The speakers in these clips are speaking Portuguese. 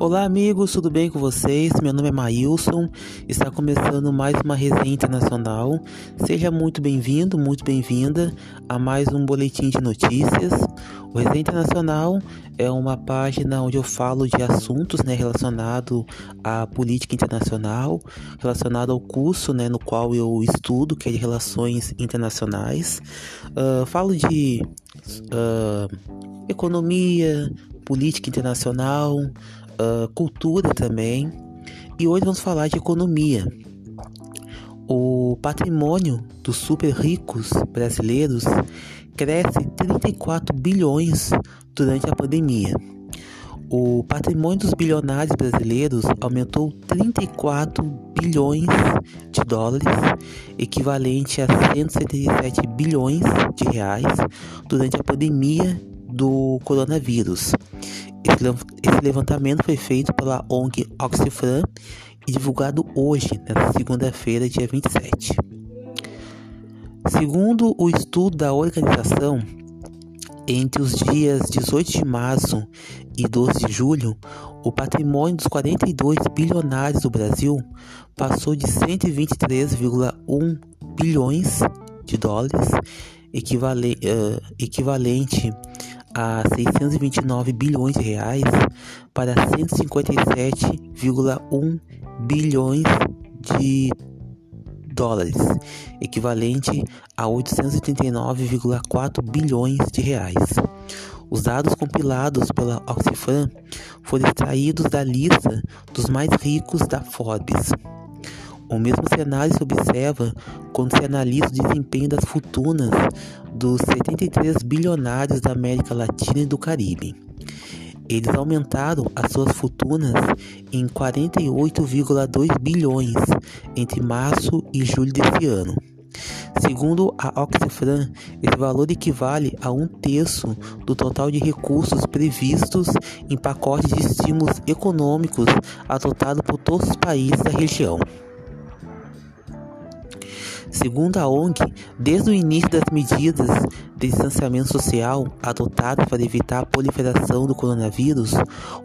Olá, amigos, tudo bem com vocês? Meu nome é Maílson, está começando mais uma resenha internacional. Seja muito bem-vindo, muito bem-vinda a mais um boletim de notícias. O Resenha Internacional é uma página onde eu falo de assuntos né, relacionados à política internacional, relacionado ao curso né, no qual eu estudo, que é de Relações Internacionais. Uh, falo de uh, economia, política internacional, uh, cultura também. E hoje vamos falar de economia. O patrimônio dos super ricos brasileiros cresce 34 bilhões durante a pandemia. O patrimônio dos bilionários brasileiros aumentou 34 bilhões de dólares, equivalente a 177 bilhões de reais, durante a pandemia do coronavírus. Esse levantamento foi feito pela ONG Oxfam e divulgado hoje, nesta segunda-feira, dia 27. Segundo o estudo da organização, entre os dias 18 de março e 12 de julho, o patrimônio dos 42 bilionários do Brasil passou de 123,1 bilhões de dólares, equivalente, a 629 bilhões de reais para 157,1 bilhões de dólares, equivalente a 839,4 bilhões de reais. Os dados compilados pela Oxfam foram extraídos da lista dos mais ricos da Forbes. O mesmo cenário se observa quando se analisa o desempenho das fortunas dos 73 bilionários da América Latina e do Caribe. Eles aumentaram as suas fortunas em 48,2 bilhões entre março e julho desse ano. Segundo a Oxfam, esse valor equivale a um terço do total de recursos previstos em pacotes de estímulos econômicos adotados por todos os países da região. Segundo a ONG, desde o início das medidas de distanciamento social adotadas para evitar a proliferação do coronavírus,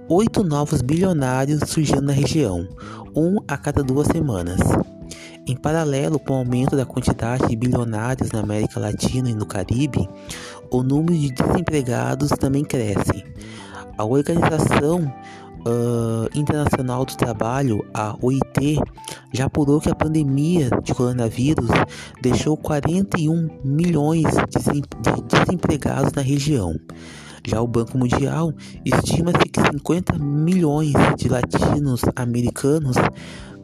oito novos bilionários surgiram na região, um a cada duas semanas. Em paralelo com o aumento da quantidade de bilionários na América Latina e no Caribe, o número de desempregados também cresce. A organização uh, Internacional do Trabalho, a OIT, já apurou que a pandemia de coronavírus deixou 41 milhões de desempregados na região. Já o Banco Mundial estima-se que 50 milhões de latinos americanos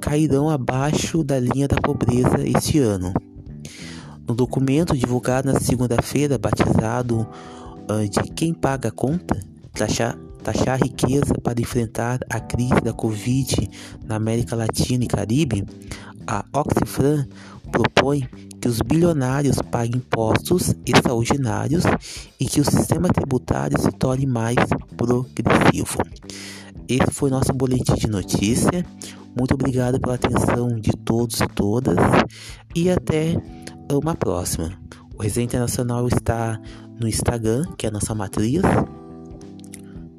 cairão abaixo da linha da pobreza este ano. No documento divulgado na segunda-feira, batizado uh, de Quem Paga a Conta, taxar taxar a riqueza para enfrentar a crise da Covid na América Latina e Caribe, a Oxfam propõe que os bilionários paguem impostos extraordinários e que o sistema tributário se torne mais progressivo. Esse foi nosso boletim de notícia. Muito obrigado pela atenção de todos e todas e até uma próxima. O Resenha Internacional está no Instagram, que é a nossa matriz,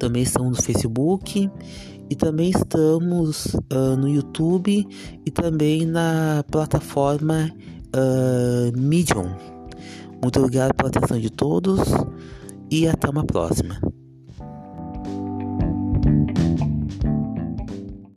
também estamos no Facebook e também estamos uh, no YouTube e também na plataforma uh, Medium. Muito obrigado pela atenção de todos e até uma próxima.